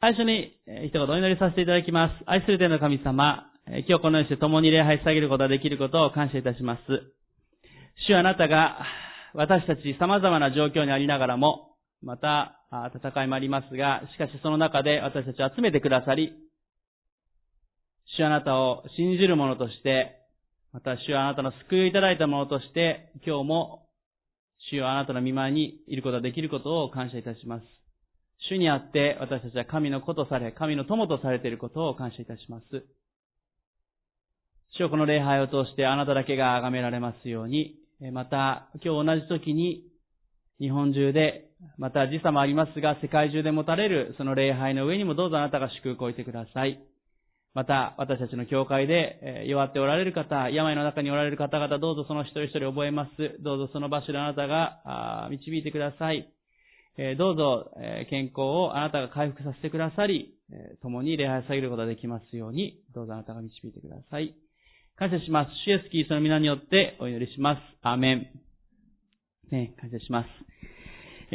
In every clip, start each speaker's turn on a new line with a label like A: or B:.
A: 最初に一言お祈りさせていただきます。愛する天の神様、今日このようにして共に礼拝してあげることができることを感謝いたします。主あなたが私たち様々な状況にありながらも、また戦いもありますが、しかしその中で私たちを集めてくださり、主あなたを信じる者として、また主あなたの救いをいただいたものとして、今日も主あなたの見舞いにいることができることを感謝いたします。主にあって私たちは神の子とされ、神の友とされていることを感謝いたします。主をこの礼拝を通してあなただけが崇められますように、また今日同じ時に日本中で、また時差もありますが世界中で持たれるその礼拝の上にもどうぞあなたが祝福を置いてください。また、私たちの教会で弱っておられる方、病の中におられる方々、どうぞその一人一人覚えます。どうぞその場所であなたが導いてください。どうぞ健康をあなたが回復させてくださり、共に礼拝されることができますように、どうぞあなたが導いてください。感謝します。主イエスキーその皆によってお祈りします。アーメン。ね、感謝します。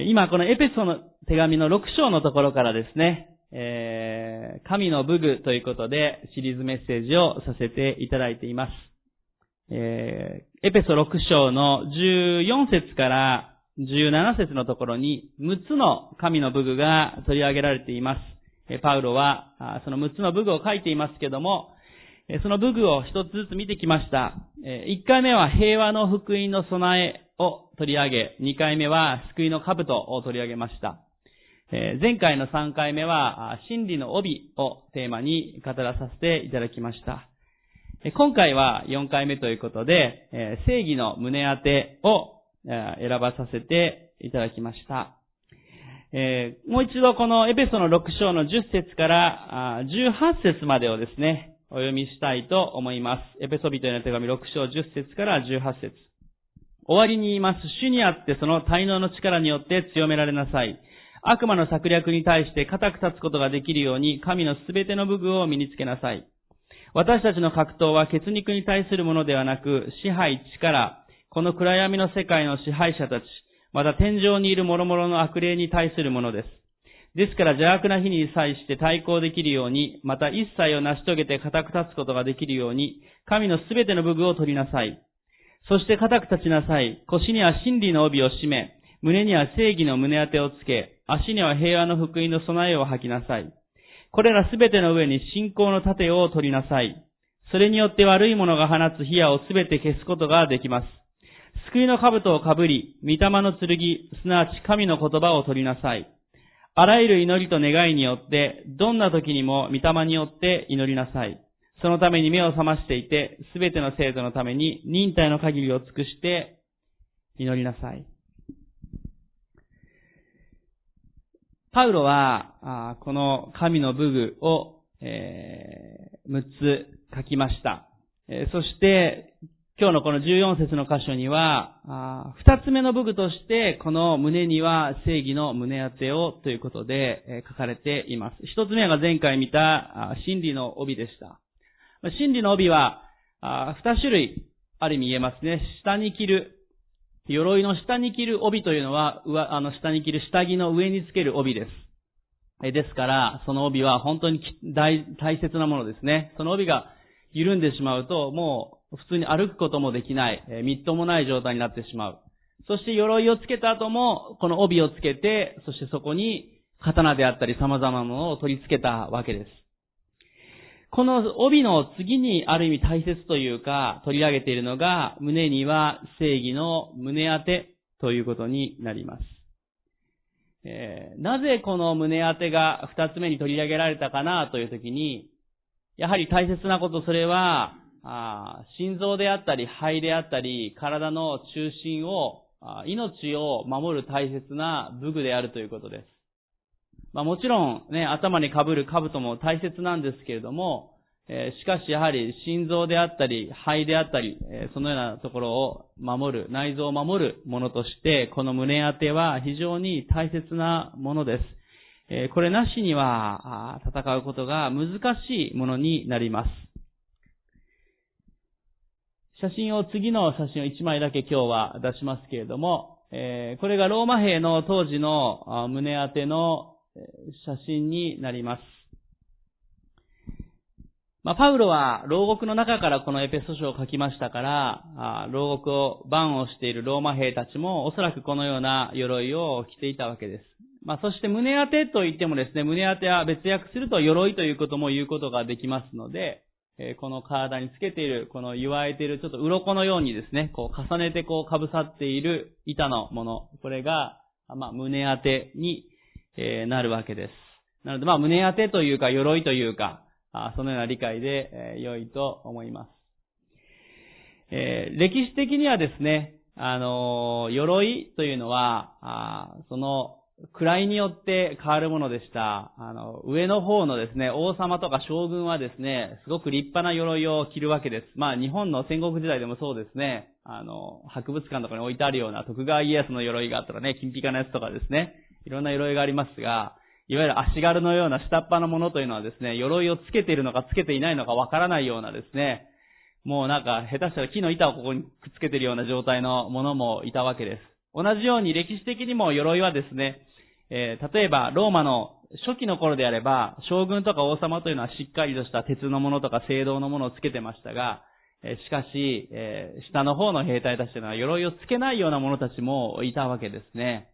A: 今、このエペソの手紙の6章のところからですね、えー、神の武具ということでシリーズメッセージをさせていただいています。えー、エペソ6章の14節から17節のところに6つの神の武具が取り上げられています。パウロはその6つの武具を書いていますけども、その武具を一つずつ見てきました。1回目は平和の福音の備えを取り上げ、2回目は救いの兜を取り上げました。前回の3回目は、真理の帯をテーマに語らさせていただきました。今回は4回目ということで、正義の胸当てを選ばさせていただきました。えもう一度このエペソの6章の10節から18節までをですね、お読みしたいと思います。エペソビトへの手紙6章10節から18節終わりに言います。主にあってその滞納の力によって強められなさい。悪魔の策略に対して固く立つことができるように、神のすべての武具を身につけなさい。私たちの格闘は血肉に対するものではなく、支配、力、この暗闇の世界の支配者たち、また天井にいる諸々の悪霊に対するものです。ですから邪悪な日に際して対抗できるように、また一切を成し遂げて固く立つことができるように、神のすべての武具を取りなさい。そして固く立ちなさい。腰には真理の帯を締め、胸には正義の胸当てをつけ、足には平和の福音の備えを吐きなさい。これらすべての上に信仰の盾を取りなさい。それによって悪い者が放つ火矢をすべて消すことができます。救いの兜をかぶり、御霊の剣、すなわち神の言葉を取りなさい。あらゆる祈りと願いによって、どんな時にも御霊によって祈りなさい。そのために目を覚ましていて、すべての生徒のために忍耐の限りを尽くして祈りなさい。パウロは、この神の武具を、えー、6つ書きました。そして、今日のこの14節の箇所には、2つ目の武具として、この胸には正義の胸当てをということで、書かれています。1つ目が前回見た真理の帯でした。真理の帯は、2種類ある意味言えますね。下に着る鎧の下に着る帯というのは、あの、下に着る下着の上につける帯です。ですから、その帯は本当に大大切なものですね。その帯が緩んでしまうと、もう普通に歩くこともできない、えみっともない状態になってしまう。そして鎧をつけた後も、この帯をつけて、そしてそこに刀であったり様々なものを取り付けたわけです。この帯の次にある意味大切というか取り上げているのが胸には正義の胸当てということになります。えー、なぜこの胸当てが二つ目に取り上げられたかなというときに、やはり大切なことそれは、あ心臓であったり肺であったり体の中心を、命を守る大切な武具であるということです。まあもちろんね、頭に被る兜も大切なんですけれども、えー、しかしやはり心臓であったり、肺であったり、えー、そのようなところを守る、内臓を守るものとして、この胸当ては非常に大切なものです。えー、これなしには、戦うことが難しいものになります。写真を、次の写真を1枚だけ今日は出しますけれども、えこれがローマ兵の当時の胸当ての写真になります。まあ、パウロは牢獄の中からこのエペソ書を書きましたから、牢獄を番をしているローマ兵たちもおそらくこのような鎧を着ていたわけです。まあ、そして胸当てと言ってもですね、胸当ては別訳すると鎧ということも言うことができますので、えこの体につけている、この言われているちょっと鱗のようにですね、こう重ねてこう被さっている板のもの、これが、まあ、胸当てに、えなるわけです。なので、まあ、胸当てというか、鎧というか、あそのような理解で、え良いと思います。えー、歴史的にはですね、あの鎧というのは、あその、位によって変わるものでした。あの、上の方のですね、王様とか将軍はですね、すごく立派な鎧を着るわけです。まあ、日本の戦国時代でもそうですね、あの、博物館とかに置いてあるような徳川家康の鎧があったらね、金ピカなやつとかですね、いろんな鎧がありますが、いわゆる足軽のような下っ端のものというのはですね、鎧をつけているのかつけていないのかわからないようなですね、もうなんか下手したら木の板をここにくっつけているような状態のものもいたわけです。同じように歴史的にも鎧はですね、えー、例えばローマの初期の頃であれば、将軍とか王様というのはしっかりとした鉄のものとか青銅のものをつけてましたが、えしかし、えー、下の方の兵隊たちというのは鎧をつけないような者たちもいたわけですね。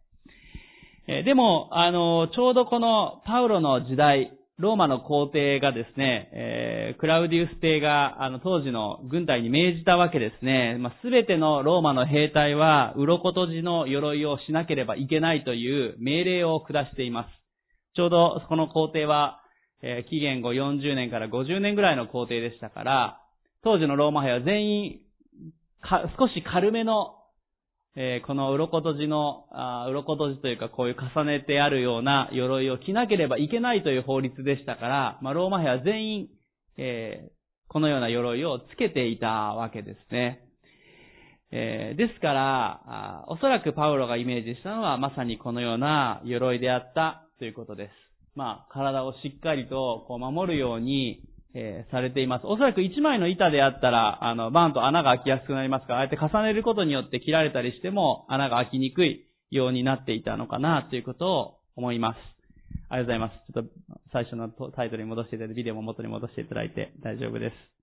A: えでも、あの、ちょうどこのパウロの時代、ローマの皇帝がですね、えー、クラウディウス帝が、あの、当時の軍隊に命じたわけですね。ま、すべてのローマの兵隊は、鱗とじの鎧をしなければいけないという命令を下しています。ちょうど、この皇帝は、えー、紀元後40年から50年ぐらいの皇帝でしたから、当時のローマ兵は全員、少し軽めのえー、この鱗とじの、あ鱗とじというかこういう重ねてあるような鎧を着なければいけないという法律でしたから、まあ、ローマ兵は全員、えー、このような鎧をつけていたわけですね。えー、ですからあ、おそらくパウロがイメージしたのはまさにこのような鎧であったということです。まあ、体をしっかりとこう守るように、えー、されています。おそらく一枚の板であったら、あの、バーンと穴が開きやすくなりますから、ああやって重ねることによって切られたりしても穴が開きにくいようになっていたのかなということを思います。ありがとうございます。ちょっと最初のタイトルに戻していただいて、ビデオも元に戻していただいて大丈夫です。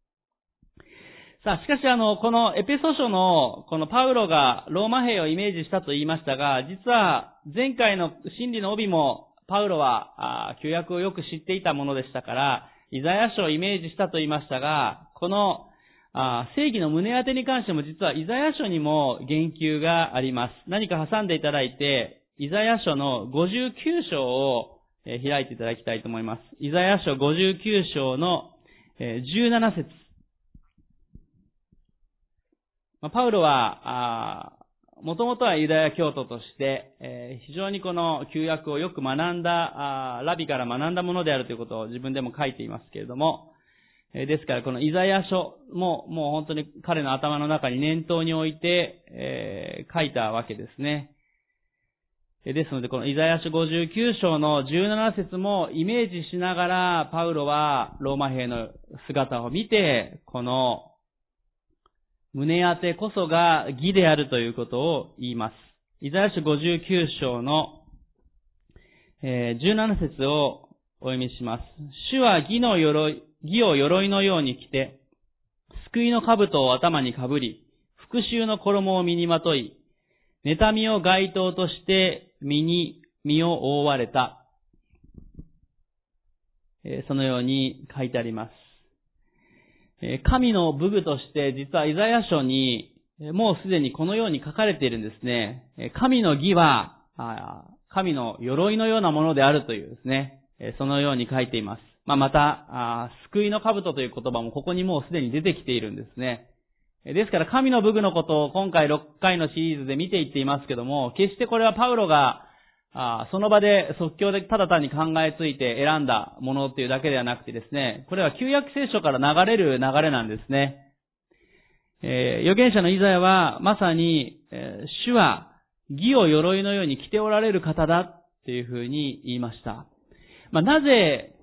A: さあ、しかしあの、このエペソ書の、このパウロがローマ兵をイメージしたと言いましたが、実は前回の真理の帯もパウロは、あ旧約をよく知っていたものでしたから、イザヤ書をイメージしたと言いましたが、このあ正義の胸当てに関しても実はイザヤ書にも言及があります。何か挟んでいただいて、イザヤ書の59章を開いていただきたいと思います。イザヤ書59章の17節パウロは、もともとはユダヤ教徒として、えー、非常にこの旧約をよく学んだ、ラビから学んだものであるということを自分でも書いていますけれども、えー、ですからこのイザヤ書ももう本当に彼の頭の中に念頭に置いて、えー、書いたわけですね。ですので、このイザヤ書59章の17節もイメージしながら、パウロはローマ兵の姿を見て、この胸当てこそが義であるということを言います。イザヤ書59章の、え17節をお読みします。主は義の鎧、義を鎧のように着て、救いの兜を頭にかぶり、復讐の衣を身にまとい、妬みを街灯として身に身を覆われた。そのように書いてあります。神の武具として実はイザヤ書にもうすでにこのように書かれているんですね。神の義は、神の鎧のようなものであるというですね、そのように書いています。ま、また、救いの兜という言葉もここにもうすでに出てきているんですね。ですから神の武具のことを今回6回のシリーズで見ていっていますけども、決してこれはパウロがあその場で即興でただ単に考えついて選んだものっていうだけではなくてですね、これは旧約聖書から流れる流れなんですね。えー、預言者のイザヤはまさに、えー、主は義を鎧のように着ておられる方だっていうふうに言いました。まあ、なぜ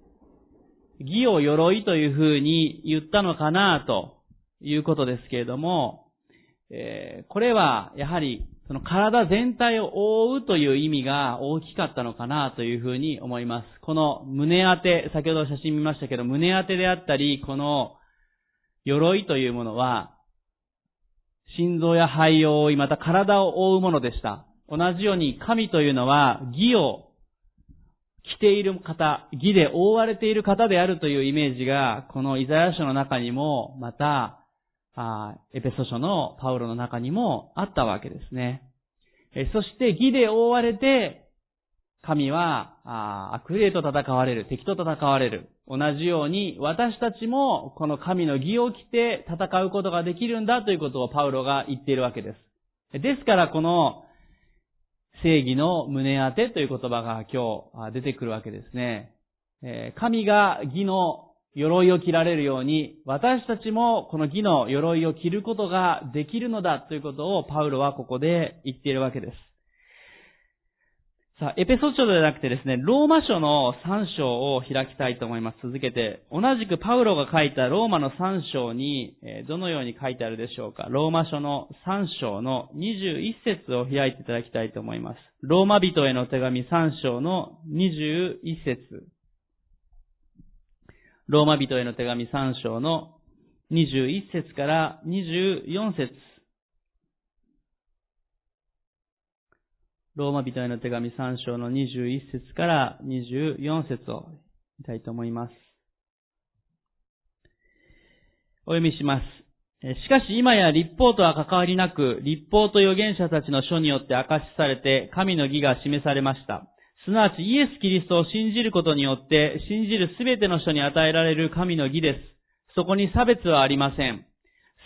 A: 義を鎧というふうに言ったのかなということですけれども、えー、これはやはりその体全体を覆うという意味が大きかったのかなというふうに思います。この胸当て、先ほど写真見ましたけど、胸当てであったり、この鎧というものは、心臓や肺を覆い、また体を覆うものでした。同じように神というのは義を着ている方、義で覆われている方であるというイメージが、このイザヤ書の中にも、また、あエペソ書のパウロの中にもあったわけですね。そして義で覆われて、神はあ悪霊と戦われる、敵と戦われる。同じように私たちもこの神の義を着て戦うことができるんだということをパウロが言っているわけです。ですからこの正義の胸当てという言葉が今日出てくるわけですね。神が義の鎧を着られるように、私たちもこの義の鎧を着ることができるのだということをパウロはここで言っているわけです。さあ、エペソ書ではなくてですね、ローマ書の3章を開きたいと思います。続けて、同じくパウロが書いたローマの3章に、どのように書いてあるでしょうか。ローマ書の3章の21節を開いていただきたいと思います。ローマ人への手紙3章の21節ローマ人への手紙3章の21節から24節ローマ人への手紙3章の21節から24節を見たいと思います。お読みします。しかし今や立法とは関わりなく、立法と預言者たちの書によって明かしされて、神の義が示されました。すなわちイエス・キリストを信じることによって、信じるすべての人に与えられる神の義です。そこに差別はありません。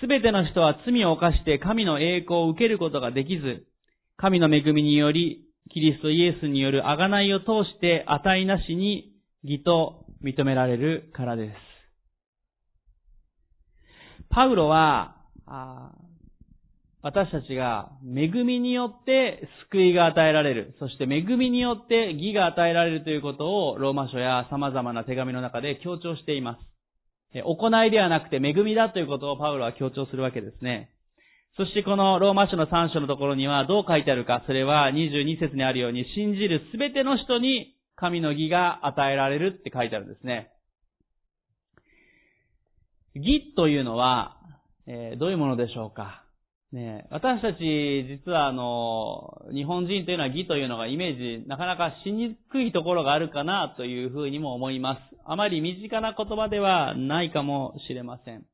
A: すべての人は罪を犯して神の栄光を受けることができず、神の恵みにより、キリストイエスによる贖いを通して値なしに義と認められるからです。パウロは、私たちが恵みによって救いが与えられる。そして恵みによって義が与えられるということをローマ書や様々な手紙の中で強調しています。行いではなくて恵みだということをパウロは強調するわけですね。そしてこのローマ書の3章のところにはどう書いてあるか、それは22節にあるように信じるすべての人に神の義が与えられるって書いてあるんですね。義というのは、えー、どういうものでしょうかね、私たち、実はあの、日本人というのは義というのがイメージ、なかなかしにくいところがあるかなというふうにも思います。あまり身近な言葉ではないかもしれません。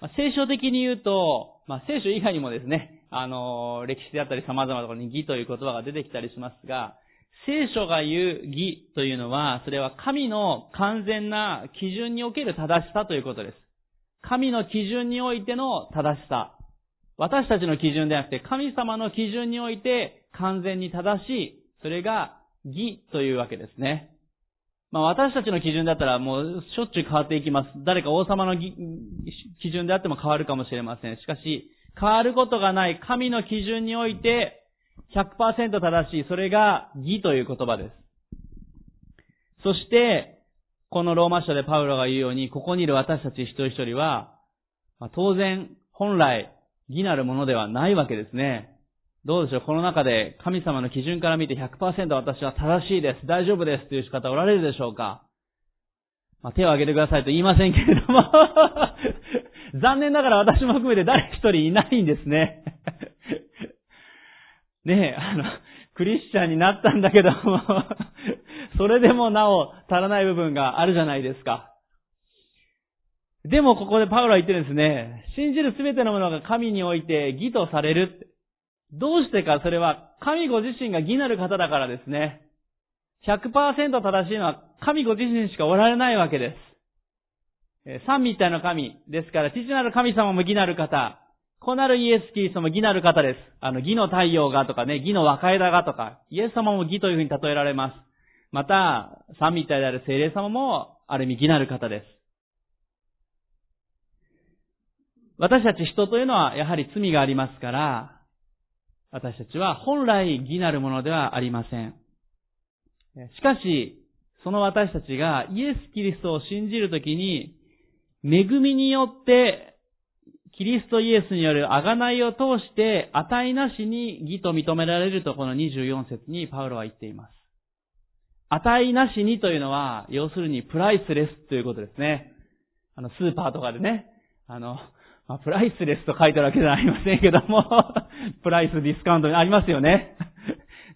A: まあ、聖書的に言うと、まあ、聖書以外にもですね、あの、歴史であったり様々なところに義という言葉が出てきたりしますが、聖書が言う義というのは、それは神の完全な基準における正しさということです。神の基準においての正しさ。私たちの基準ではなくて、神様の基準において完全に正しい、それが義というわけですね。まあ私たちの基準だったらもうしょっちゅう変わっていきます。誰か王様の基準であっても変わるかもしれません。しかし、変わることがない神の基準において100%正しい、それが義という言葉です。そして、このローマ書でパウロが言うように、ここにいる私たち一人一人は、まあ、当然、本来、義なるものではないわけですね。どうでしょう？この中で神様の基準から見て100%私は正しいです、大丈夫です。という仕方おられるでしょうか？まあ、手を挙げてくださいと言いませんけれども。残念ながら私も含めて誰一人いないんですね。ねえ、あの、クリスチャンになったんだけども。それでもなお足らない部分があるじゃないですか。でもここでパウロは言ってるんですね。信じるすべてのものが神において義とされる。どうしてかそれは神ご自身が義なる方だからですね。100%正しいのは神ご自身しかおられないわけです。三位一体の神ですから、父なる神様も義なる方、子なるイエス・キリストも義なる方です。あの、義の太陽がとかね、義の若枝がとか、イエス様も義というふうに例えられます。また、三位一体である聖霊様も、ある意味義なる方です。私たち人というのはやはり罪がありますから、私たちは本来義なるものではありません。しかし、その私たちがイエス・キリストを信じるときに、恵みによってキリストイエスによる贖いを通して値なしに義と認められるとこの24節にパウロは言っています。値なしにというのは、要するにプライスレスということですね。あの、スーパーとかでね、あの、まあ、プライスレスと書いてあるわけではありませんけども、プライスディスカウントにありますよね。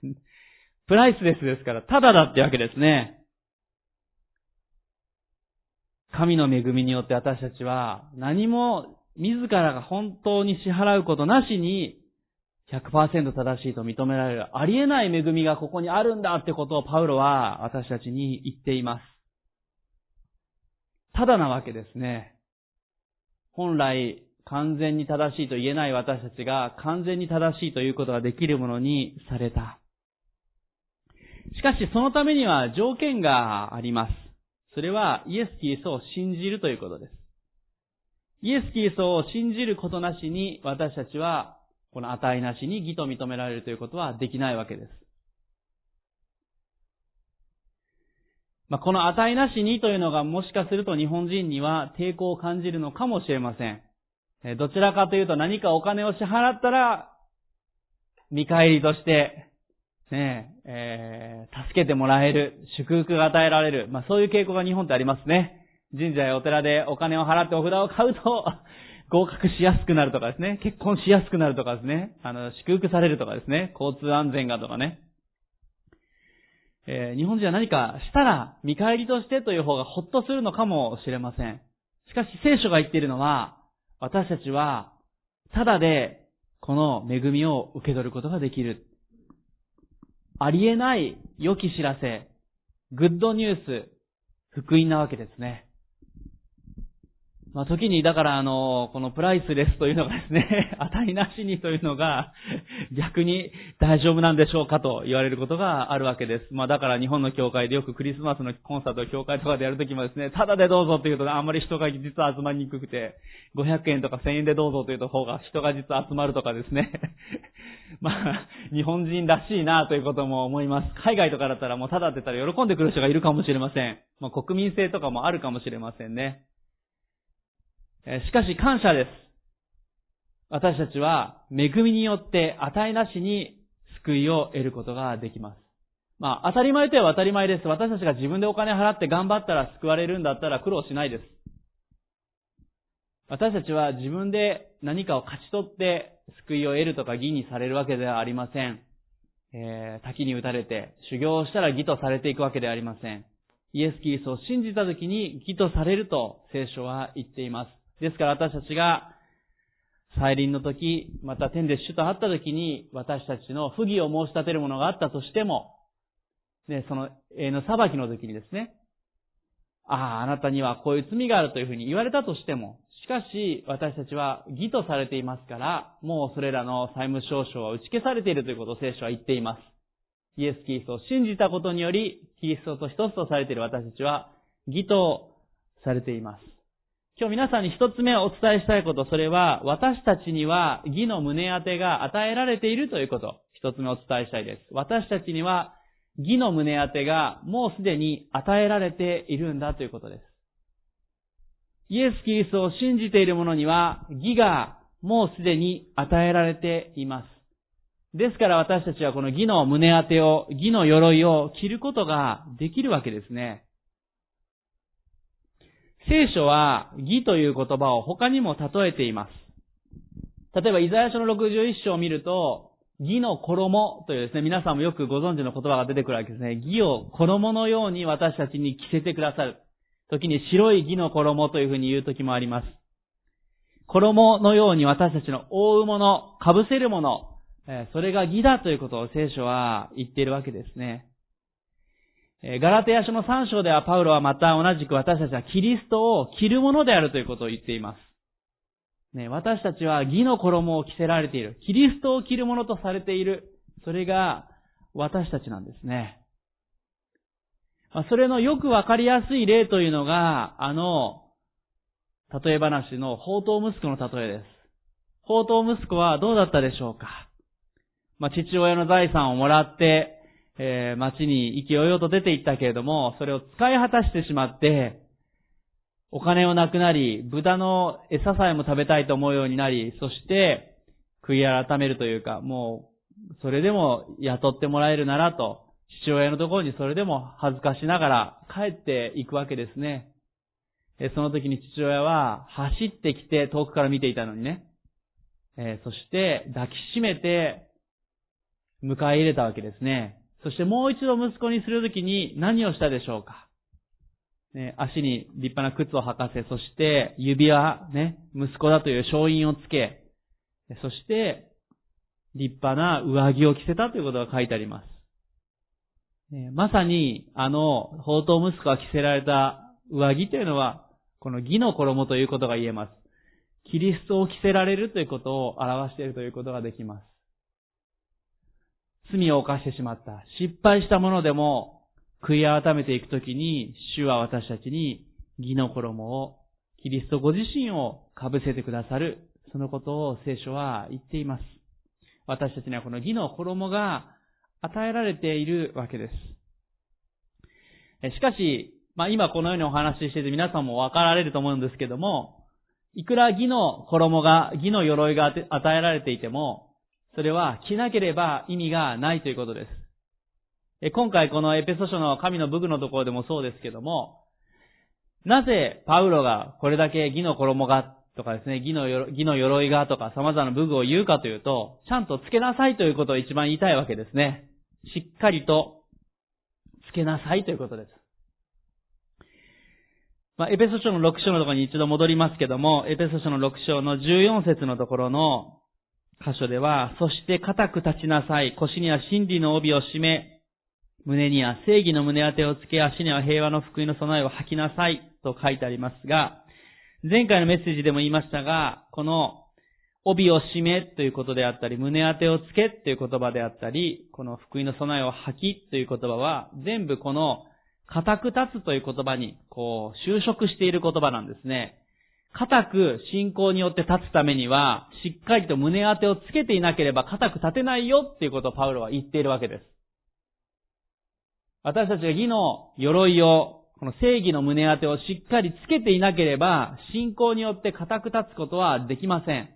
A: プライスレスですから、ただだってわけですね。神の恵みによって私たちは何も自らが本当に支払うことなしに100%正しいと認められる、ありえない恵みがここにあるんだってことをパウロは私たちに言っています。ただなわけですね。本来完全に正しいと言えない私たちが完全に正しいということができるものにされた。しかしそのためには条件があります。それはイエス・キリストを信じるということです。イエス・キリストを信じることなしに私たちはこの値なしに義と認められるということはできないわけです。まあ、この値なしにというのがもしかすると日本人には抵抗を感じるのかもしれません。どちらかというと何かお金を支払ったら、見返りとして、ねえ、えー、助けてもらえる、祝福が与えられる、まあそういう傾向が日本ってありますね。神社やお寺でお金を払ってお札を買うと、合格しやすくなるとかですね。結婚しやすくなるとかですね。あの、祝福されるとかですね。交通安全がとかね。えー、日本人は何かしたら見返りとしてという方がほっとするのかもしれません。しかし聖書が言っているのは、私たちは、ただでこの恵みを受け取ることができる。ありえない良き知らせ、グッドニュース、福音なわけですね。まあ、時に、だから、あの、このプライスレスというのがですね、値なしにというのが、逆に大丈夫なんでしょうかと言われることがあるわけです。まあ、だから日本の教会でよくクリスマスのコンサートを教会とかでやるときもですね、ただでどうぞっていうと、あんまり人が実は集まりにくくて、500円とか1000円でどうぞというと方が人が実は集まるとかですね。まあ、日本人らしいなということも思います。海外とかだったらもうただって言ったら喜んでくる人がいるかもしれません。まあ、国民性とかもあるかもしれませんね。しかし感謝です。私たちは恵みによって値なしに救いを得ることができます。まあ、当たり前といえば当たり前です。私たちが自分でお金払って頑張ったら救われるんだったら苦労しないです。私たちは自分で何かを勝ち取って救いを得るとか義にされるわけではありません。えー、滝に打たれて修行したら義とされていくわけではありません。イエス・キリストを信じた時に義とされると聖書は言っています。ですから私たちが、再臨の時、また天で主と会った時に、私たちの不義を申し立てるものがあったとしても、ね、その、永遠の裁きの時にですね、ああ、あなたにはこういう罪があるというふうに言われたとしても、しかし、私たちは義とされていますから、もうそれらの債務証書は打ち消されているということを聖書は言っています。イエス・キリストを信じたことにより、キリストと一つとされている私たちは、義とされています。今日皆さんに一つ目お伝えしたいこと、それは、私たちには義の胸当てが与えられているということ、一つ目お伝えしたいです。私たちには義の胸当てがもうすでに与えられているんだということです。イエス・キリストを信じている者には義がもうすでに与えられています。ですから私たちはこの義の胸当てを、義の鎧を着ることができるわけですね。聖書は義という言葉を他にも例えています。例えば、イザヤ書の61章を見ると、義の衣というですね、皆さんもよくご存知の言葉が出てくるわけですね。義を衣のように私たちに着せてくださる。時に白い義の衣というふうに言う時もあります。衣のように私たちの覆うもの、被せるもの、それが義だということを聖書は言っているわけですね。ガラテヤ書の3章ではパウロはまた同じく私たちはキリストを着るものであるということを言っています。ね、私たちは義の衣を着せられている。キリストを着るものとされている。それが私たちなんですね。それのよくわかりやすい例というのが、あの、例え話の宝刀息子の例えです。宝刀息子はどうだったでしょうかまあ、父親の財産をもらって、えー、町に意気揚々と出て行ったけれども、それを使い果たしてしまって、お金をなくなり、豚の餌さえも食べたいと思うようになり、そして、悔い改めるというか、もう、それでも雇ってもらえるならと、父親のところにそれでも恥ずかしながら帰っていくわけですね。その時に父親は走ってきて遠くから見ていたのにね。そして抱きしめて迎え入れたわけですね。そしてもう一度息子にするときに何をしたでしょうか、ね、足に立派な靴を履かせ、そして指輪、ね、息子だという勝因をつけ、そして立派な上着を着せたということが書いてあります。まさに、あの、宝刀息子が着せられた上着というのは、この義の衣ということが言えます。キリストを着せられるということを表しているということができます。罪を犯してしまった。失敗したものでも、悔い改めていくときに、主は私たちに義の衣を、キリストご自身を被せてくださる、そのことを聖書は言っています。私たちにはこの義の衣が与えられているわけです。しかし、まあ今このようにお話ししてて皆さんも分かられると思うんですけども、いくら義の衣が、義の鎧が与えられていても、それは着なければ意味がないということです。今回このエペソ書の神の武具のところでもそうですけども、なぜパウロがこれだけ義の衣がとかですね、義の義の鎧がとか様々な武具を言うかというと、ちゃんとつけなさいということを一番言いたいわけですね。しっかりとつけなさいということです。まあ、エペソ書の6章のところに一度戻りますけども、エペソ書の6章の14節のところの箇所では、そして固く立ちなさい。腰には真理の帯を締め、胸には正義の胸当てをつけ、足には平和の福音の備えを吐きなさいと書いてありますが、前回のメッセージでも言いましたが、この帯を締めということであったり、胸当てをつけという言葉であったり、この福音の備えを吐きという言葉は、全部この固く立つという言葉に、こう、就職している言葉なんですね。固く信仰によって立つためには、しっかりと胸当てをつけていなければ固く立てないよっていうことをパウロは言っているわけです。私たちが義の鎧を、この正義の胸当てをしっかりつけていなければ、信仰によって固く立つことはできません。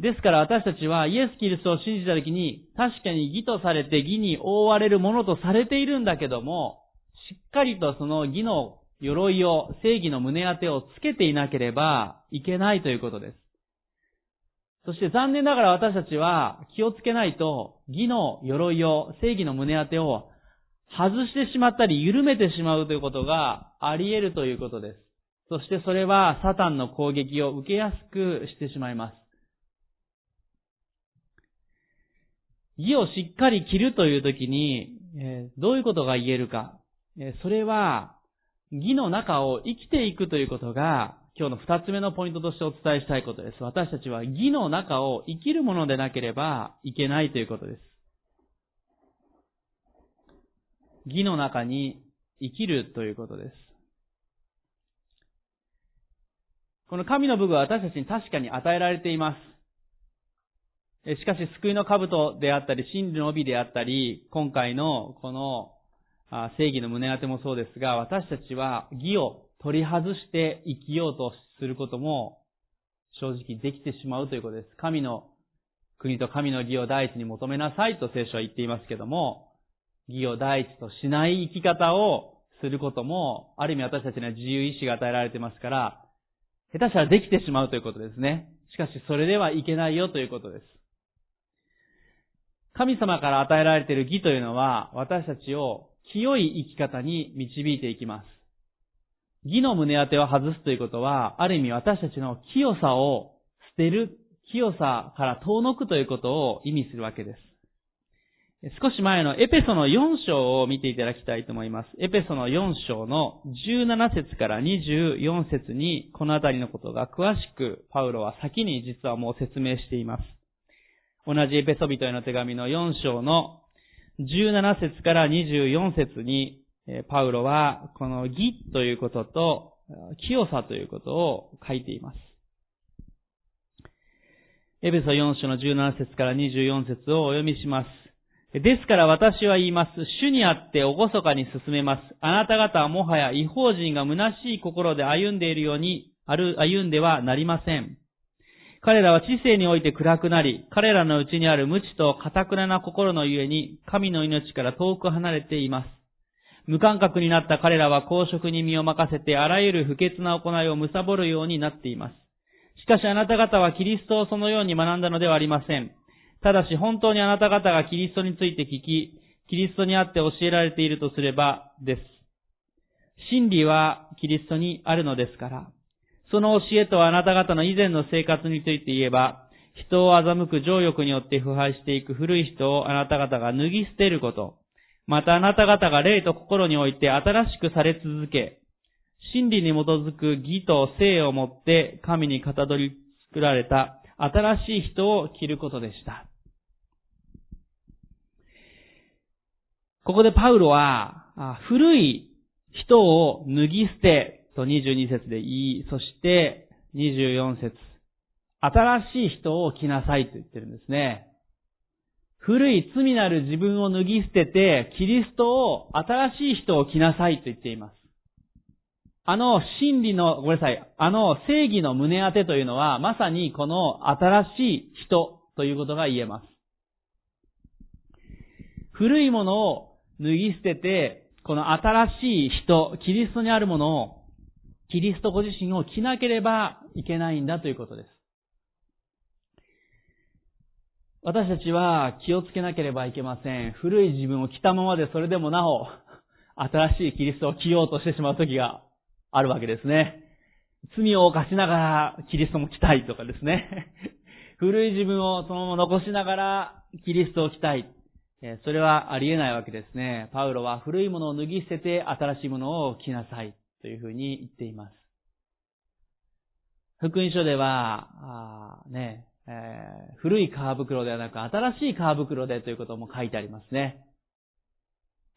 A: ですから私たちはイエス・キリストを信じたときに、確かに義とされて義に覆われるものとされているんだけども、しっかりとその義の鎧を、正義の胸当てをつけていなければいけないということです。そして残念ながら私たちは気をつけないと、義の鎧を、正義の胸当てを外してしまったり緩めてしまうということがあり得るということです。そしてそれはサタンの攻撃を受けやすくしてしまいます。義をしっかり着るというときに、どういうことが言えるか。それは、義の中を生きていくということが、今日の二つ目のポイントとしてお伝えしたいことです。私たちは義の中を生きるものでなければいけないということです。義の中に生きるということです。この神の部分は私たちに確かに与えられています。しかし、救いの兜であったり、真理の帯であったり、今回のこの正義の胸当てもそうですが、私たちは義を取り外して生きようとすることも正直できてしまうということです。神の国と神の義を第一に求めなさいと聖書は言っていますけども、義を第一としない生き方をすることも、ある意味私たちには自由意志が与えられてますから、下手したらできてしまうということですね。しかしそれではいけないよということです。神様から与えられている義というのは、私たちを清い生き方に導いていきます。義の胸当てを外すということは、ある意味私たちの清さを捨てる、清さから遠のくということを意味するわけです。少し前のエペソの4章を見ていただきたいと思います。エペソの4章の17節から24節にこのあたりのことが詳しくパウロは先に実はもう説明しています。同じエペソビトへの手紙の4章の17節から24節に、パウロはこの義ということと清さということを書いています。エペソ4章の17節から24節をお読みします。ですから私は言います。主にあって厳かに進めます。あなた方はもはや違法人が虚しい心で歩んでいるように、歩んではなりません。彼らは知性において暗くなり、彼らのうちにある無知と堅くなな心のゆえに、神の命から遠く離れています。無感覚になった彼らは公職に身を任せて、あらゆる不潔な行いを貪るようになっています。しかしあなた方はキリストをそのように学んだのではありません。ただし本当にあなた方がキリストについて聞き、キリストにあって教えられているとすればです。真理はキリストにあるのですから。その教えとはあなた方の以前の生活について言えば、人を欺く情欲によって腐敗していく古い人をあなた方が脱ぎ捨てること。またあなた方が霊と心において新しくされ続け、真理に基づく義と性をもって神にかたどり作られた新しい人を着ることでした。ここでパウロは、古い人を脱ぎ捨て、と22節で言い、そして24節新しい人を着なさいと言ってるんですね。古い罪なる自分を脱ぎ捨てて、キリストを新しい人を着なさいと言っています。あの真理の、ごめんなさい、あの正義の胸当てというのは、まさにこの新しい人ということが言えます。古いものを脱ぎ捨てて、この新しい人、キリストにあるものをキリストご自身を着なければいけないんだということです。私たちは気をつけなければいけません。古い自分を着たままでそれでもなお、新しいキリストを着ようとしてしまう時があるわけですね。罪を犯しながらキリストも着たいとかですね。古い自分をそのまま残しながらキリストを着たい。それはありえないわけですね。パウロは古いものを脱ぎ捨てて新しいものを着なさい。というふうに言っています。福音書では、あね、えー、古い皮袋ではなく新しい皮袋でということも書いてありますね。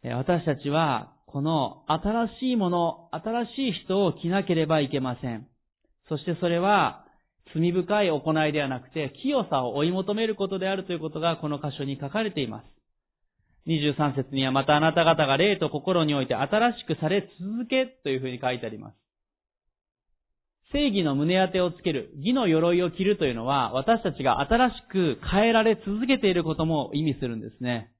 A: 私たちは、この新しいもの、新しい人を着なければいけません。そしてそれは、罪深い行いではなくて、清さを追い求めることであるということがこの箇所に書かれています。23節にはまたあなた方が霊と心において新しくされ続けというふうに書いてあります。正義の胸当てをつける、義の鎧を着るというのは、私たちが新しく変えられ続けていることも意味するんですね。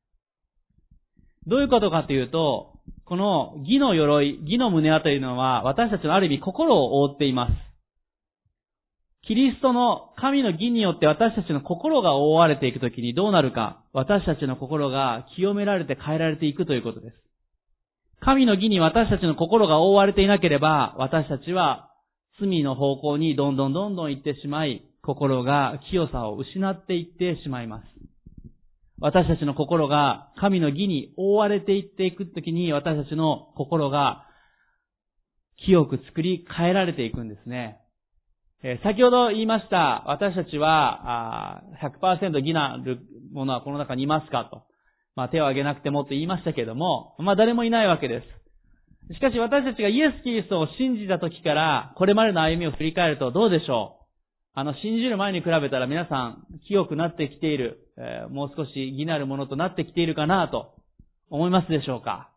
A: どういうことかというと、この義の鎧、義の胸当てというのは、私たちのある意味心を覆っています。キリストの神の義によって私たちの心が覆われていくときにどうなるか、私たちの心が清められて変えられていくということです。神の義に私たちの心が覆われていなければ、私たちは罪の方向にどんどんどんどん行ってしまい、心が清さを失っていってしまいます。私たちの心が神の義に覆われていっていくときに、私たちの心が清く作り変えられていくんですね。先ほど言いました、私たちは100%義なるものはこの中にいますかと。まあ、手を挙げなくてもって言いましたけれども、まあ、誰もいないわけです。しかし私たちがイエス・キリストを信じた時から、これまでの歩みを振り返るとどうでしょう？あの、信じる前に比べたら皆さん、清くなってきている、えー、もう少し義なるものとなってきているかなと思いますでしょうか？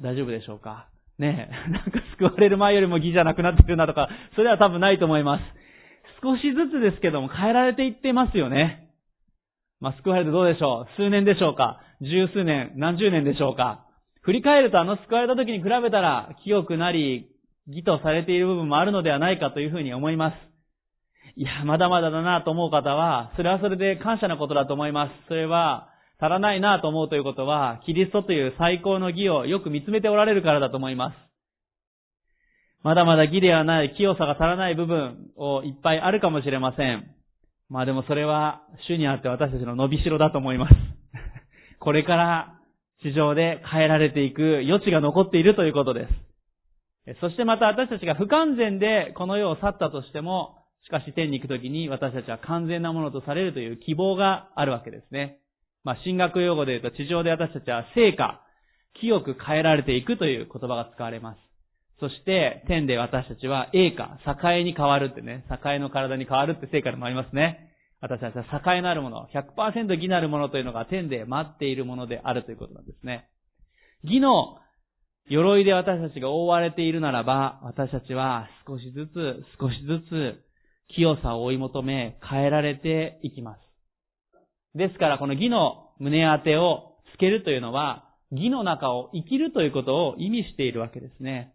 A: 大丈夫でしょうか？ねえ、なんか救われる前よりも義じゃなくなってるなとか、それは多分ないと思います。少しずつですけども変えられていってますよね。まあ、救われてどうでしょう数年でしょうか十数年、何十年でしょうか振り返るとあの救われた時に比べたら清くなり、義とされている部分もあるのではないかというふうに思います。いや、まだまだだなと思う方は、それはそれで感謝なことだと思います。それは、足らないなと思うということは、キリストという最高の義をよく見つめておられるからだと思います。まだまだ義ではない、清さが足らない部分をいっぱいあるかもしれません。まあでもそれは、主にあって私たちの伸びしろだと思います。これから地上で変えられていく余地が残っているということです。そしてまた私たちが不完全でこの世を去ったとしても、しかし天に行くときに私たちは完全なものとされるという希望があるわけですね。まあ、進学用語で言うと地上で私たちは成果、清く変えられていくという言葉が使われます。そして、天で私たちは栄華、栄に変わるってね、栄の体に変わるって成果でもありますね。私たちは栄なるもの、100%義なるものというのが天で待っているものであるということなんですね。義の鎧で私たちが覆われているならば、私たちは少しずつ少しずつ清さを追い求め変えられていきます。ですからこの義の胸当てをつけるというのは、義の中を生きるということを意味しているわけですね。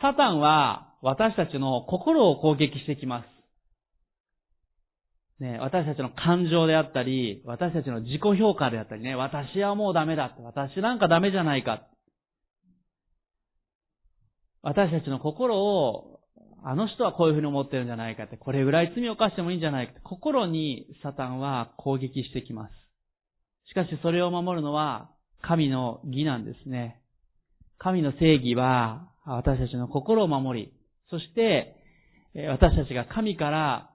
A: サタンは私たちの心を攻撃してきます。ね、私たちの感情であったり、私たちの自己評価であったりね、私はもうダメだって、私なんかダメじゃないか。私たちの心を、あの人はこういうふうに思ってるんじゃないかって、これぐらい罪を犯してもいいんじゃないかって、心にサタンは攻撃してきます。しかしそれを守るのは神の義なんですね。神の正義は私たちの心を守り、そして私たちが神から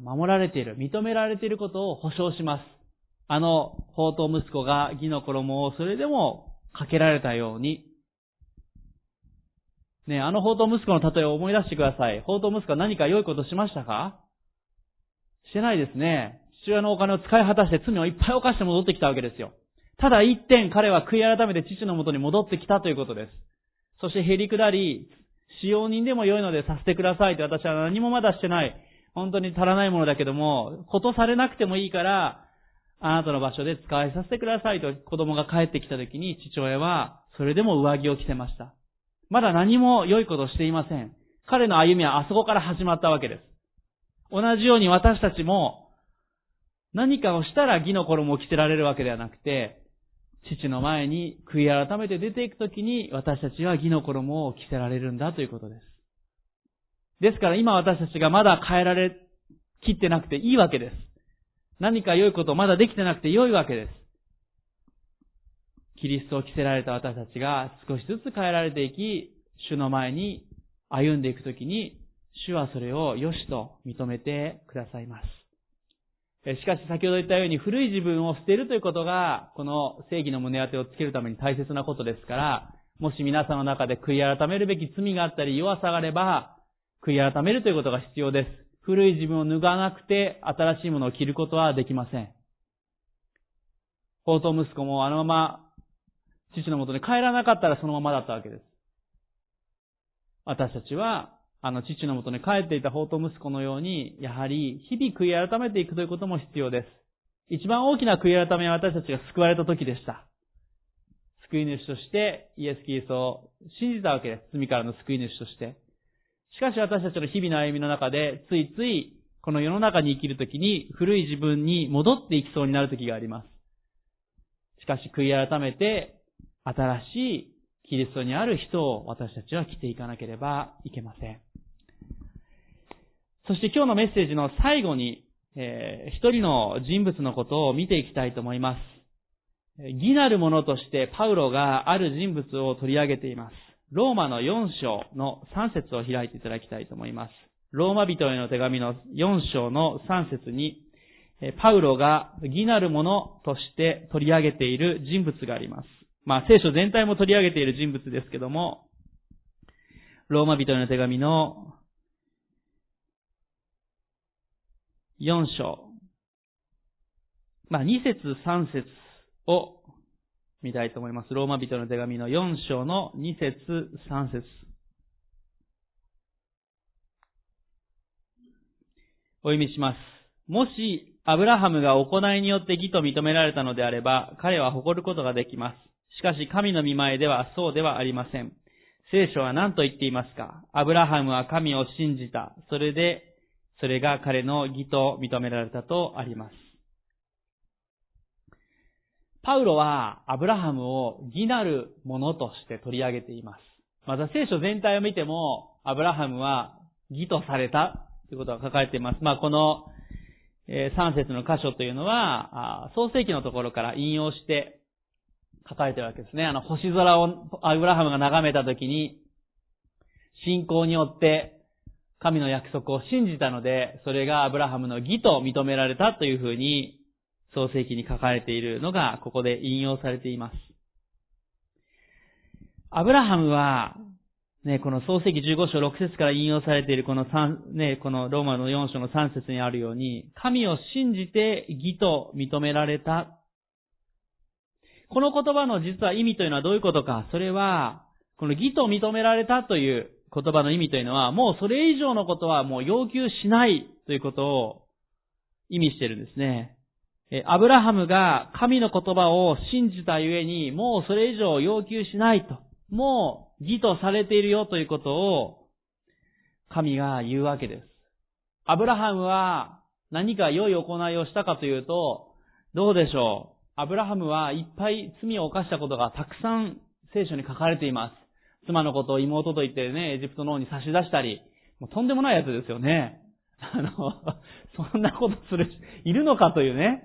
A: 守られている、認められていることを保証します。あの、宝刀息子が義の衣をそれでもかけられたように、ね、あの宝刀息子の例えを思い出してください。宝刀息子は何か良いことしましたか？してないですね。父親のお金を使い果たして罪をいっぱい犯して戻ってきたわけですよ。ただ一点彼は悔い改めて父のもとに戻ってきたということです。そしてへりくだり、使用人でも良いのでさせてくださいって私は何もまだしてない。本当に足らないものだけども、ことされなくてもいいから、あなたの場所で使いさせてくださいと子供が帰ってきた時に父親は、それでも上着を着てました。まだ何も良いことをしていません。彼の歩みはあそこから始まったわけです。同じように私たちも、何かをしたら義の衣を着せられるわけではなくて、父の前に悔い改めて出ていくときに私たちは義の衣を着せられるんだということです。ですから今私たちがまだ変えられきってなくていいわけです。何か良いことをまだできてなくて良いわけです。キリストを着せられた私たちが少しずつ変えられていき、主の前に歩んでいくときに、主はそれを良しと認めてくださいます。しかし先ほど言ったように古い自分を捨てるということが、この正義の胸当てをつけるために大切なことですから、もし皆さんの中で悔い改めるべき罪があったり弱さがあれば、悔い改めるということが必要です。古い自分を脱がなくて新しいものを着ることはできません。宝刀息子もあのまま父のもとに帰らなかったらそのままだったわけです。私たちは、あの父のもとに帰っていた宝刀息子のように、やはり日々悔い改めていくということも必要です。一番大きな悔い改めは私たちが救われた時でした。救い主としてイエス・キリストを信じたわけです。罪からの救い主として。しかし私たちの日々の歩みの中で、ついついこの世の中に生きるときに古い自分に戻っていきそうになるときがあります。しかし悔い改めて、新しいキリストにある人を私たちは来ていかなければいけません。そして今日のメッセージの最後に、えー、一人の人物のことを見ていきたいと思います。義なる者としてパウロがある人物を取り上げています。ローマの4章の3節を開いていただきたいと思います。ローマ人への手紙の4章の3節に、パウロが義なる者として取り上げている人物があります。まあ聖書全体も取り上げている人物ですけども、ローマ人への手紙の4章、まあ2節3節を見たいと思います。ローマ人の手紙の4章の2節3節お読みします。もし、アブラハムが行いによって義と認められたのであれば、彼は誇ることができます。しかし、神の見前ではそうではありません。聖書は何と言っていますか？アブラハムは神を信じた。それで、それが彼の義と認められたとあります。パウロはアブラハムを義なるものとして取り上げています。また聖書全体を見ても、アブラハムは義とされたということが書かれています。まあ、この3節の箇所というのは、創世記のところから引用して書かれてるわけですね。あの、星空をアブラハムが眺めたときに、信仰によって神の約束を信じたので、それがアブラハムの義と認められたというふうに創世記に書かれているのが、ここで引用されています。アブラハムは、ね、この創世記15章6節から引用されているこの3、ね、このローマの4章の3節にあるように、神を信じて義と認められた。この言葉の実は意味というのはどういうことか。それは、この義と認められたという言葉の意味というのは、もうそれ以上のことはもう要求しないということを意味してるんですね。えアブラハムが神の言葉を信じたゆえに、もうそれ以上要求しないと。もう義とされているよということを神が言うわけです。アブラハムは何か良い行いをしたかというと、どうでしょう。アブラハムはいっぱい罪を犯したことがたくさん聖書に書かれています。妻のことを妹と言ってね、エジプトの方に差し出したり、もうとんでもないやつですよね。あの、そんなことする、いるのかというね。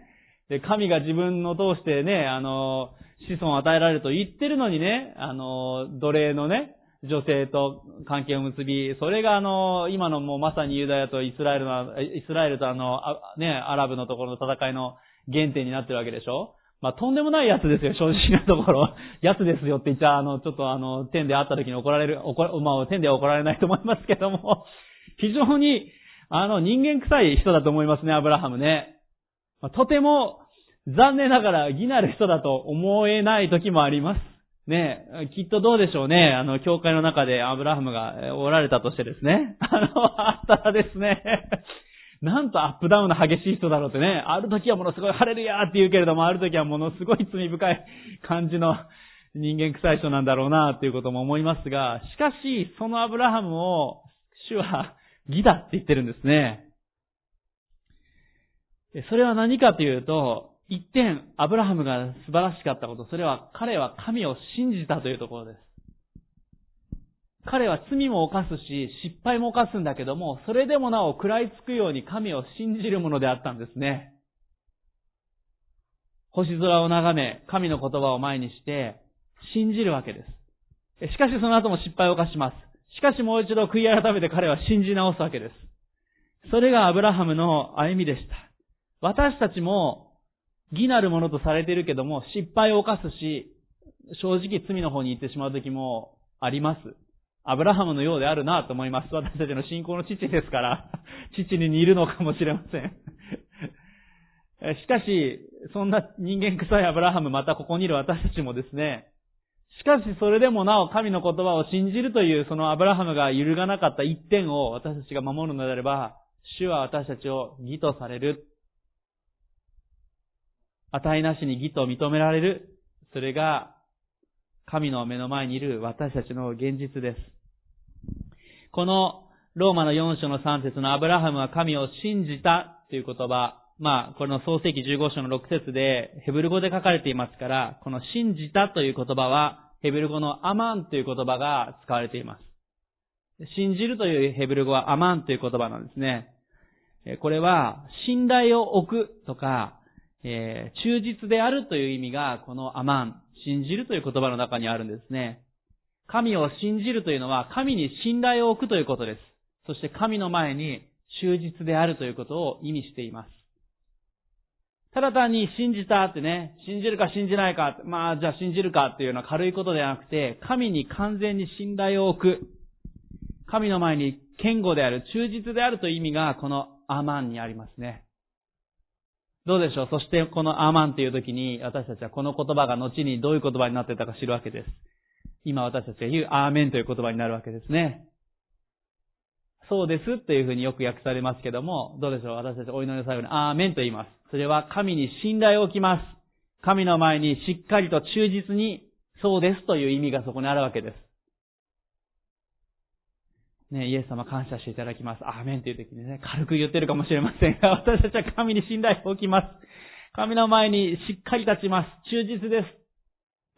A: で、神が自分を通してね、あの、子孫を与えられると言ってるのにね、あの、奴隷のね、女性と関係を結び、それがあの、今のもうまさにユダヤとイスラエルの、イスラエルとあの、あね、アラブのところの戦いの原点になってるわけでしょまあ、とんでもないやつですよ、正直なところ。やつですよって言っちゃ、あの、ちょっとあの、天で会った時に怒られる、怒ら、まあ、天で怒られないと思いますけども、非常に、あの、人間臭い人だと思いますね、アブラハムね。まあ、とても、残念ながら義なる人だと思えない時もあります。ねきっとどうでしょうね。あの、教会の中でアブラハムがおられたとしてですね。あの、あったらですね、なんとアップダウンの激しい人だろうってね。ある時はものすごい晴れるやーって言うけれども、ある時はものすごい罪深い感じの人間臭い人なんだろうなっていうことも思いますが、しかし、そのアブラハムを主は義だって言ってるんですね。それは何かというと、一点、アブラハムが素晴らしかったこと、それは彼は神を信じたというところです。彼は罪も犯すし、失敗も犯すんだけども、それでもなお食らいつくように神を信じるものであったんですね。星空を眺め、神の言葉を前にして、信じるわけです。しかしその後も失敗を犯します。しかしもう一度悔い改めて彼は信じ直すわけです。それがアブラハムの歩みでした。私たちも義なるものとされているけども、失敗を犯すし、正直罪の方に行ってしまう時もあります。アブラハムのようであるなと思います。私たちの信仰の父ですから、父に似るのかもしれません。しかし、そんな人間臭いアブラハム、またここにいる私たちもですね、しかしそれでもなお神の言葉を信じるというそのアブラハムが揺るがなかった一点を私たちが守るのであれば、主は私たちを義とされる値なしに義と認められる。それが、神の目の前にいる私たちの現実です。この、ローマの4章の3節のアブラハムは神を信じたという言葉、まあ、この創世記15章の6節でヘブル語で書かれていますから、この信じたという言葉は、ヘブル語のアマンという言葉が使われています。信じるというヘブル語はアマンという言葉なんですね。これは、信頼を置くとか、えー、忠実であるという意味が、このアマン、信じるという言葉の中にあるんですね。神を信じるというのは、神に信頼を置くということです。そして神の前に忠実であるということを意味しています。ただ単に信じたってね、信じるか信じないか、まあじゃあ信じるかっていうのは軽いことではなくて、神に完全に信頼を置く。神の前に堅固である、忠実であるという意味がこのアマンにありますね。どうでしょう？そしてこのアマンという時に私たちはこの言葉が後にどういう言葉になってたか知るわけです。今私たちが言うアーメンという言葉になるわけですね。そうですというふうによく訳されますけども、どうでしょう私たちお祈りの最後にアーメンと言います。それは神に信頼を置きます。神の前にしっかりと忠実にそうですという意味がそこにあるわけです。ね、イエス様感謝していただきます。アーメンという時にね、軽く言ってるかもしれませんが、私たちは神に信頼を置きます。神の前にしっかり立ちます。忠実です。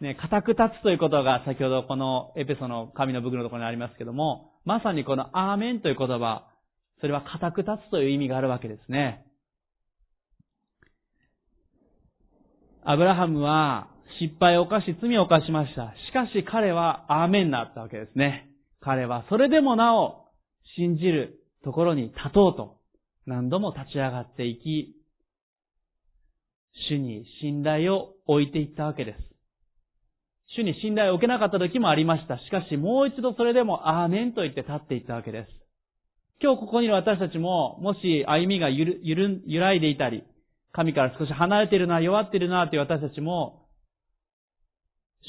A: ね、固く立つということが先ほどこのエペソの神の部分のところにありますけども、まさにこのアーメンという言葉、それは固く立つという意味があるわけですね。アブラハムは失敗を犯し罪を犯しました。しかし彼はアーメンになったわけですね。彼はそれでもなお信じるところに立とうと何度も立ち上がっていき、主に信頼を置いていったわけです。主に信頼を受けなかった時もありました。しかしもう一度それでもアーメンと言って立っていったわけです。今日ここにいる私たちも、もし歩みがゆる、ゆる、揺らいでいたり、神から少し離れているな、弱っているな、という私たちも、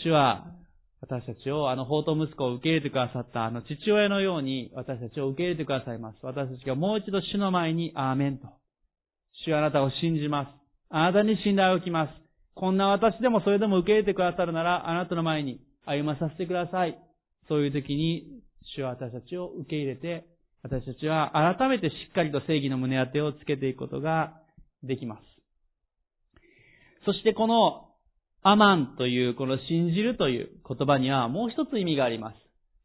A: 主は私たちをあの宝刀息子を受け入れてくださったあの父親のように私たちを受け入れてくださいます。私たちがもう一度主の前にアーメンと。主はあなたを信じます。あなたに信頼を置きます。こんな私でもそれでも受け入れてくださるならあなたの前に歩まさせてください。そういう時に主は私たちを受け入れて私たちは改めてしっかりと正義の胸当てをつけていくことができます。そしてこのアマンというこの信じるという言葉にはもう一つ意味があります。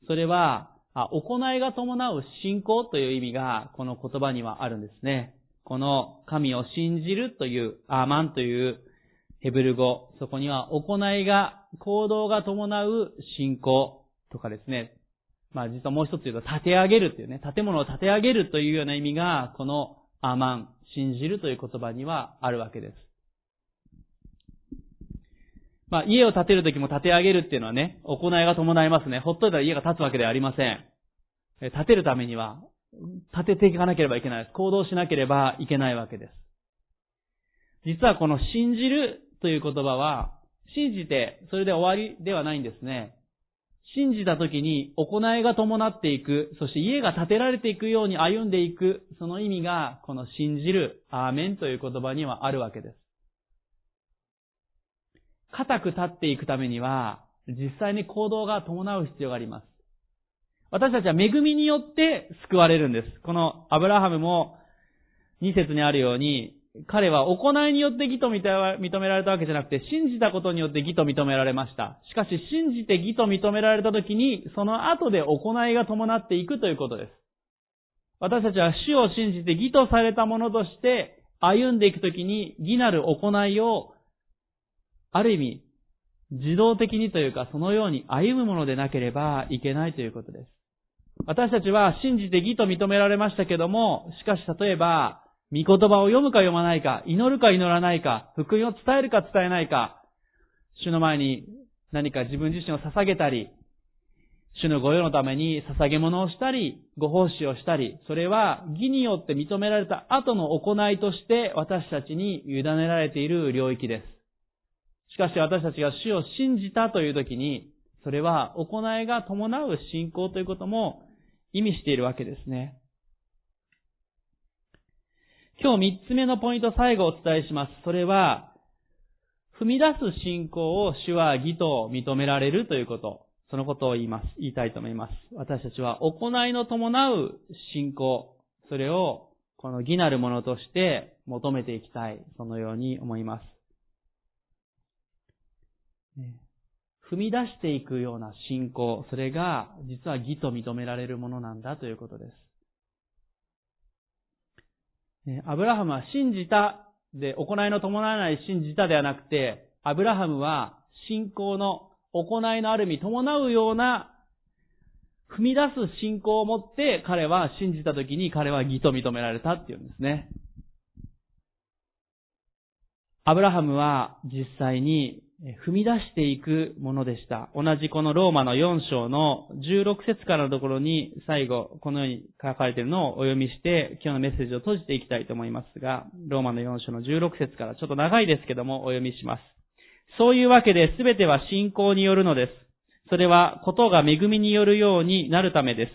A: それは、行いが伴う信仰という意味がこの言葉にはあるんですね。この神を信じるというアマンというヘブル語、そこには行いが、行動が伴う信仰とかですね。まあ実はもう一つ言うと、立て上げるというね、建物を建て上げるというような意味が、このアマン、信じるという言葉にはあるわけです。まあ、家を建てるときも建て上げるっていうのはね、行いが伴いますね。ほっといたら家が建つわけではありません。建てるためには、建てていかなければいけないです。行動しなければいけないわけです。実はこの信じるという言葉は、信じて、それで終わりではないんですね。信じた時に行いが伴っていく、そして家が建てられていくように歩んでいく、その意味が、この信じる、アーメンという言葉にはあるわけです。固く立っていくためには、実際に行動が伴う必要があります。私たちは恵みによって救われるんです。このアブラハムも2節にあるように、彼は行いによって義と認められたわけじゃなくて、信じたことによって義と認められました。しかし、信じて義と認められた時に、その後で行いが伴っていくということです。私たちは主を信じて義とされたものとして歩んでいくときに義なる行いをある意味、自動的にというか、そのように歩むものでなければいけないということです。私たちは信じて義と認められましたけども、しかし例えば、御言葉を読むか読まないか、祈るか祈らないか、福音を伝えるか伝えないか、主の前に何か自分自身を捧げたり、主の御用のために捧げ物をしたり、ご奉仕をしたり、それは義によって認められた後の行いとして私たちに委ねられている領域です。しかし私たちが主を信じたという時に、それは行いが伴う信仰ということも意味しているわけですね。今日三つ目のポイント最後お伝えします。それは、踏み出す信仰を主は義と認められるということ。そのことを言います。言いたいと思います。私たちは行いの伴う信仰、それをこの義なるものとして求めていきたい。そのように思います。踏み出していくような信仰、それが実は義と認められるものなんだということです。アブラハムは信じたで、行いの伴わない信じたではなくて、アブラハムは信仰の行いのある意味伴うような踏み出す信仰を持って彼は信じた時に彼は義と認められたっていうんですね。アブラハムは実際に踏み出していくものでした。同じこのローマの4章の16節からのところに最後このように書かれているのをお読みして今日のメッセージを閉じていきたいと思いますが、ローマの4章の16節からちょっと長いですけどもお読みします。そういうわけで全ては信仰によるのです。それはことが恵みによるようになるためです。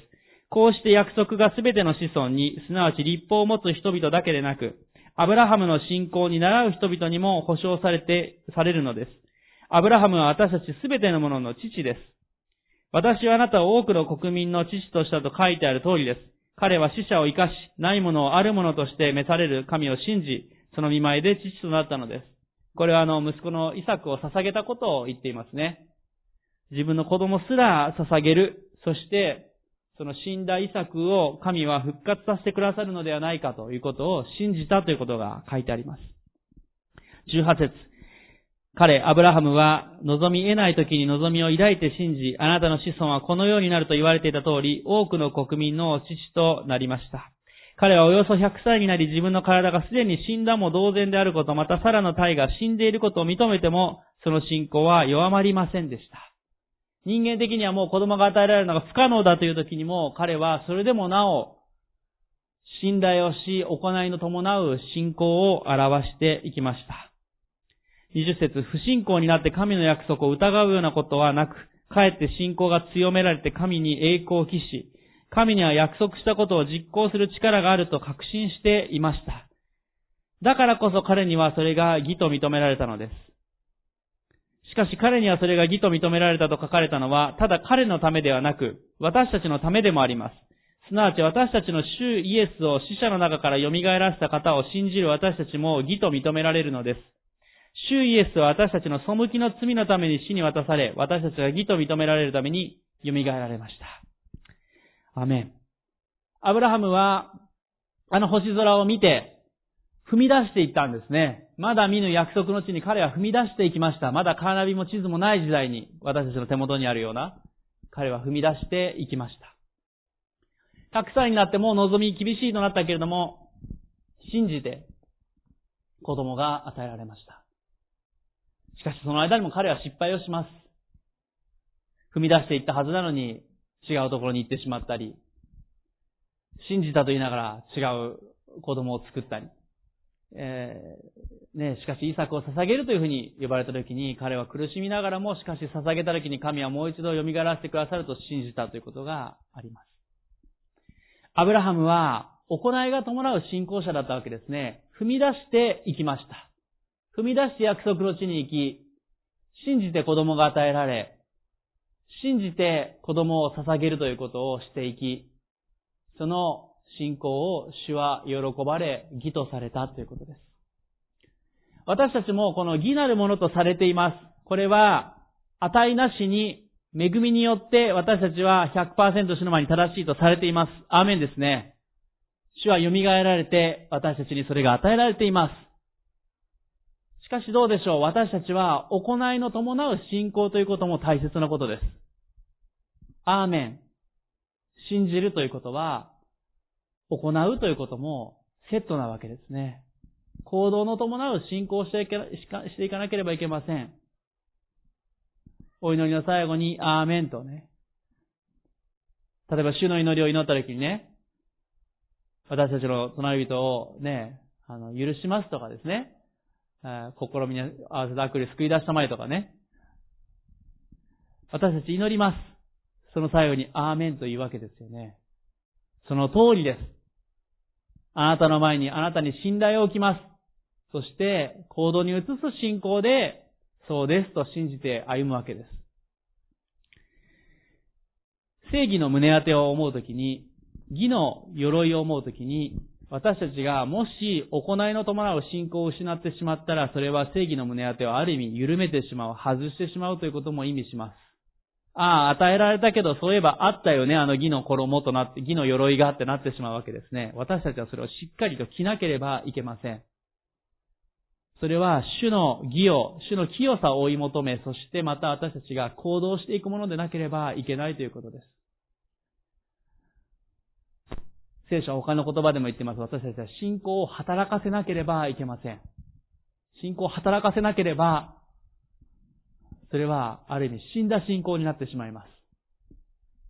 A: こうして約束が全ての子孫に、すなわち立法を持つ人々だけでなく、アブラハムの信仰に習う人々にも保証されて、されるのです。アブラハムは私たちすべてのものの父です。私はあなたを多くの国民の父としたと書いてある通りです。彼は死者を生かし、ないものをあるものとして召される神を信じ、その見舞いで父となったのです。これはあの、息子のイサクを捧げたことを言っていますね。自分の子供すら捧げる。そして、その死んだイサクを神は復活させてくださるのではないかということを信じたということが書いてあります。18節彼、アブラハムは望み得ない時に望みを抱いて信じ、あなたの子孫はこのようになると言われていた通り、多くの国民の父となりました。彼はおよそ100歳になり自分の体がすでに死んだも同然であること、またサラの体が死んでいることを認めても、その信仰は弱まりませんでした。人間的にはもう子供が与えられるのが不可能だという時にも、彼はそれでもなお、信頼をし、行いの伴う信仰を表していきました。20節不信仰になって神の約束を疑うようなことはなく、かえって信仰が強められて神に栄光を期し、神には約束したことを実行する力があると確信していました。だからこそ彼にはそれが義と認められたのです。しかし彼にはそれが義と認められたと書かれたのは、ただ彼のためではなく、私たちのためでもあります。すなわち私たちの主イエスを死者の中から蘇らせた方を信じる私たちも義と認められるのです。主イエスは私たちの背きの罪のために死に渡され、私たちが義と認められるために蘇られました。アメン。アブラハムは、あの星空を見て、踏み出していったんですね。まだ見ぬ約束の地に彼は踏み出していきました。まだカーナビも地図もない時代に、私たちの手元にあるような、彼は踏み出していきました。100歳になってもう望み厳しいとなったけれども、信じて子供が与えられました。しかしその間にも彼は失敗をします。踏み出していったはずなのに違うところに行ってしまったり、信じたと言いながら違う子供を作ったり、えー、ね、しかし、イサクを捧げるというふうに呼ばれた時に、彼は苦しみながらも、しかし捧げた時に神はもう一度蘇らせてくださると信じたということがあります。アブラハムは行いが伴う信仰者だったわけですね。踏み出していきました。踏み出して約束の地に行き、信じて子供が与えられ、信じて子供を捧げるということをしていき、その信仰を主は喜ばれ、義とされたということです。私たちもこの義なるものとされています。これは、値なしに恵みによって私たちは100%主の前に正しいとされています。アーメンですね。主は蘇られて私たちにそれが与えられています。しかしどうでしょう？私たちは行いの伴う信仰ということも大切なことです。アーメン。信じるということは、行うということもセットなわけですね。行動の伴う信仰をしていかなければいけません。お祈りの最後に、アーメンとね。例えば、主の祈りを祈った時にね、私たちの隣人をね、あの、許しますとかですね、心に合わせた悪で救い出したまえとかね。私たち祈ります。その最後に、アーメンというわけですよね。その通りです。あなたの前にあなたに信頼を置きます。そして、行動に移す信仰でそうですと信じて歩むわけです。正義の胸当てを思うときに、義の鎧を思うときに、私たちがもし行いの伴う信仰を失ってしまったら、それは正義の胸当てをある意味緩めてしまう、外してしまうということも意味します。ああ、与えられたけど、そういえばあったよね、あの義の衣となって、義の鎧がってなってしまうわけですね。私たちはそれをしっかりと着なければいけません。それは主の義を、主の清さを追い求め、そしてまた私たちが行動していくものでなければいけないということです。聖書は他の言葉でも言ってます。私たちは信仰を働かせなければいけません。信仰を働かせなければ、それはある意味死んだ信仰になってしまいます。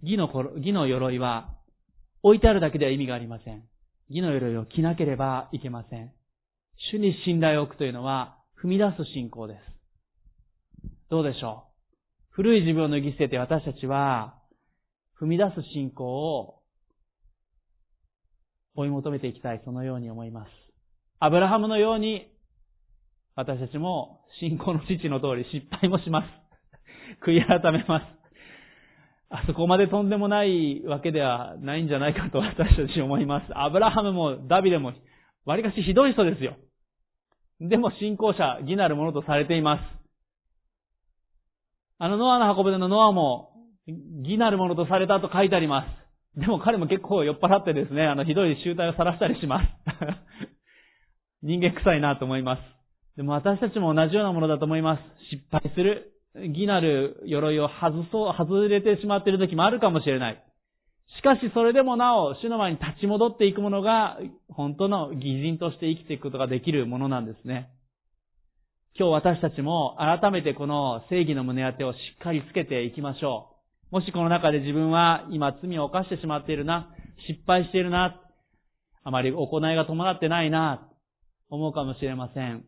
A: 義の、義の鎧は置いてあるだけでは意味がありません。義の鎧を着なければいけません。主に信頼を置くというのは、踏み出す信仰です。どうでしょう？古い自分を脱ぎ捨てて私たちは、踏み出す信仰を追い求めていきたい、そのように思います。アブラハムのように、私たちも信仰の父の通り失敗もします。悔い改めます。あそこまでとんでもないわけではないんじゃないかと私たち思います。アブラハムもダビデも割かしひどい人ですよ。でも信仰者、義なるものとされています。あのノアの箱舟のノアも、義なるものとされたと書いてあります。でも彼も結構酔っ払ってですね、あのひどい集体を晒したりします。人間臭いなと思います。でも私たちも同じようなものだと思います。失敗する。義なる鎧を外そう、外れてしまっている時もあるかもしれない。しかしそれでもなお、主の前に立ち戻っていくものが、本当の義人として生きていくことができるものなんですね。今日私たちも改めてこの正義の胸当てをしっかりつけていきましょう。もしこの中で自分は今罪を犯してしまっているな、失敗しているな、あまり行いが伴ってないな、思うかもしれません。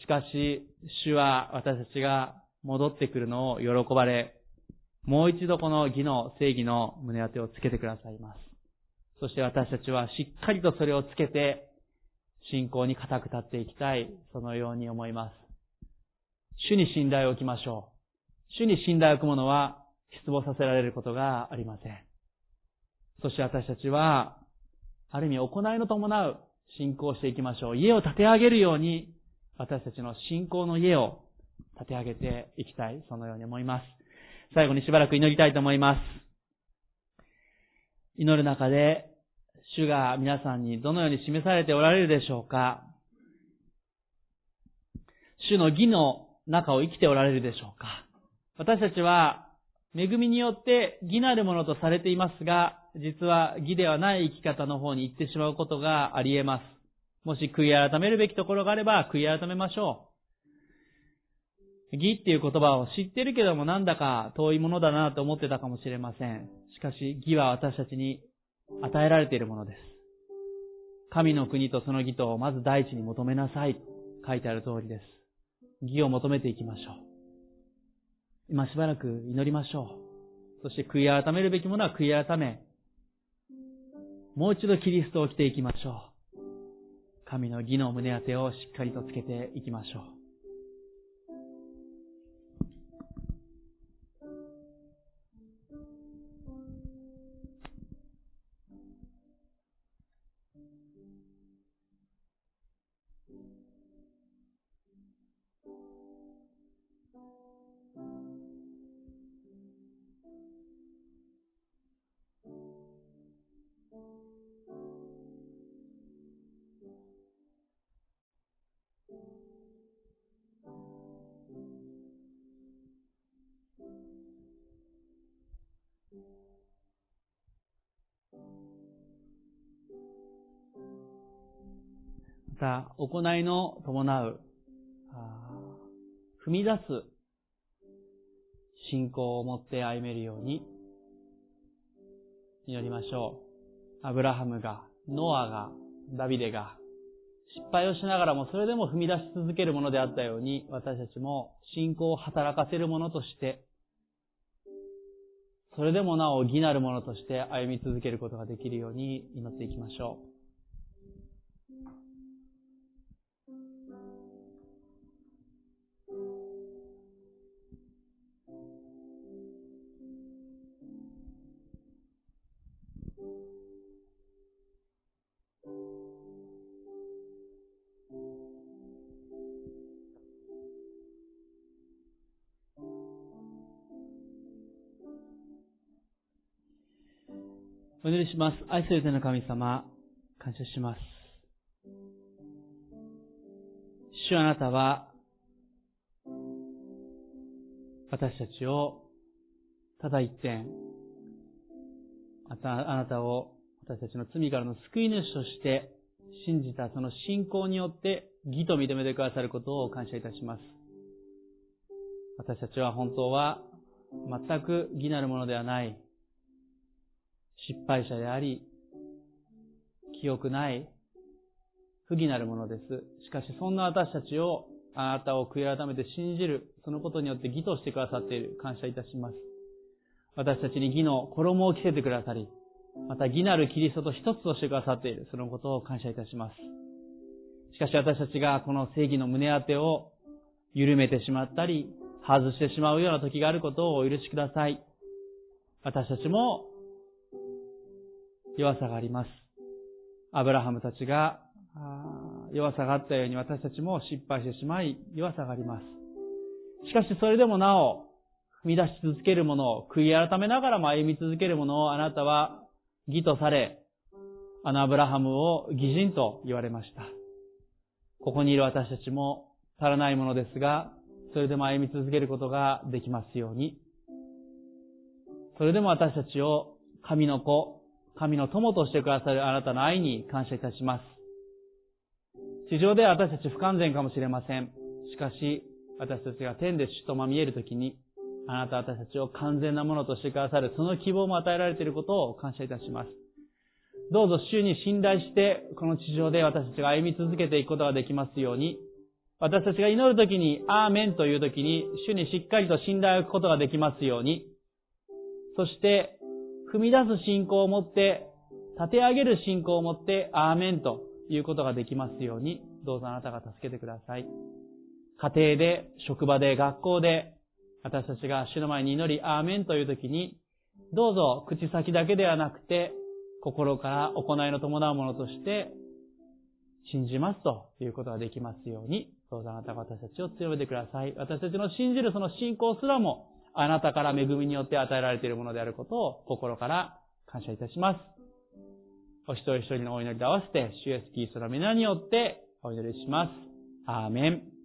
A: しかし、主は私たちが戻ってくるのを喜ばれ、もう一度この義の正義の胸当てをつけてくださいます。そして私たちはしっかりとそれをつけて、信仰に固く立っていきたい、そのように思います。主に信頼を置きましょう。主に信頼を置く者は失望させられることがありません。そして私たちは、ある意味行いの伴う信仰をしていきましょう。家を建て上げるように、私たちの信仰の家を建て上げていきたい、そのように思います。最後にしばらく祈りたいと思います。祈る中で、主が皆さんにどのように示されておられるでしょうか主の義の中を生きておられるでしょうか私たちは、恵みによって義なるものとされていますが、実は義ではない生き方の方に行ってしまうことがあり得ます。もし悔い改めるべきところがあれば、悔い改めましょう。義っていう言葉を知ってるけどもなんだか遠いものだなと思ってたかもしれません。しかし義は私たちに与えられているものです。神の国とその義とをまず第一に求めなさい書いてある通りです。義を求めていきましょう。今しばらく祈りましょう。そして悔い改めるべきものは悔い改め、もう一度キリストを着ていきましょう。神の義の胸当てをしっかりとつけていきましょう。た、行いの伴う、踏み出す信仰を持って歩めるように祈りましょう。アブラハムが、ノアが、ダビデが、失敗をしながらもそれでも踏み出し続けるものであったように、私たちも信仰を働かせるものとして、それでもなお義なるものとして歩み続けることができるように祈っていきましょう。お祈りします。愛する天の神様、感謝します。主あなたは、私たちを、ただ一点、あなたを私たちの罪からの救い主として信じたその信仰によって義と認めてくださることを感謝いたします。私たちは本当は全く義なるものではない失敗者であり、記憶ない不義なるものです。しかしそんな私たちをあなたを悔い改めて信じる、そのことによって義としてくださっている。感謝いたします。私たちに義の衣を着せてくださり、また義なるキリストと一つとしてくださっている。そのことを感謝いたします。しかし私たちがこの正義の胸当てを緩めてしまったり、外してしまうような時があることをお許しください。私たちも弱さがあります。アブラハムたちが弱さがあったように私たちも失敗してしまい弱さがあります。しかしそれでもなお踏み出し続けるものを悔い改めながらも歩み続けるものをあなたは義とされ、あのアブラハムを義人と言われました。ここにいる私たちも足らないものですが、それでも歩み続けることができますように。それでも私たちを神の子、神の友としてくださるあなたの愛に感謝いたします。地上では私たち不完全かもしれません。しかし、私たちが天で主とまみえるときに、あなたは私たちを完全なものとしてくださる、その希望も与えられていることを感謝いたします。どうぞ主に信頼して、この地上で私たちが歩み続けていくことができますように、私たちが祈るときに、アーメンというときに、主にしっかりと信頼を置くことができますように、そして、踏み出す信仰を持って、立て上げる信仰を持って、アーメンということができますように、どうぞあなたが助けてください。家庭で、職場で、学校で、私たちが主の前に祈り、アーメンというときに、どうぞ口先だけではなくて、心から行いの伴うものとして、信じますということができますように、どうぞあなたが私たちを強めてください。私たちの信じるその信仰すらも、あなたから恵みによって与えられているものであることを心から感謝いたします。お一人一人のお祈りと合わせて、主イエスキリストの皆によってお祈りします。アーメン。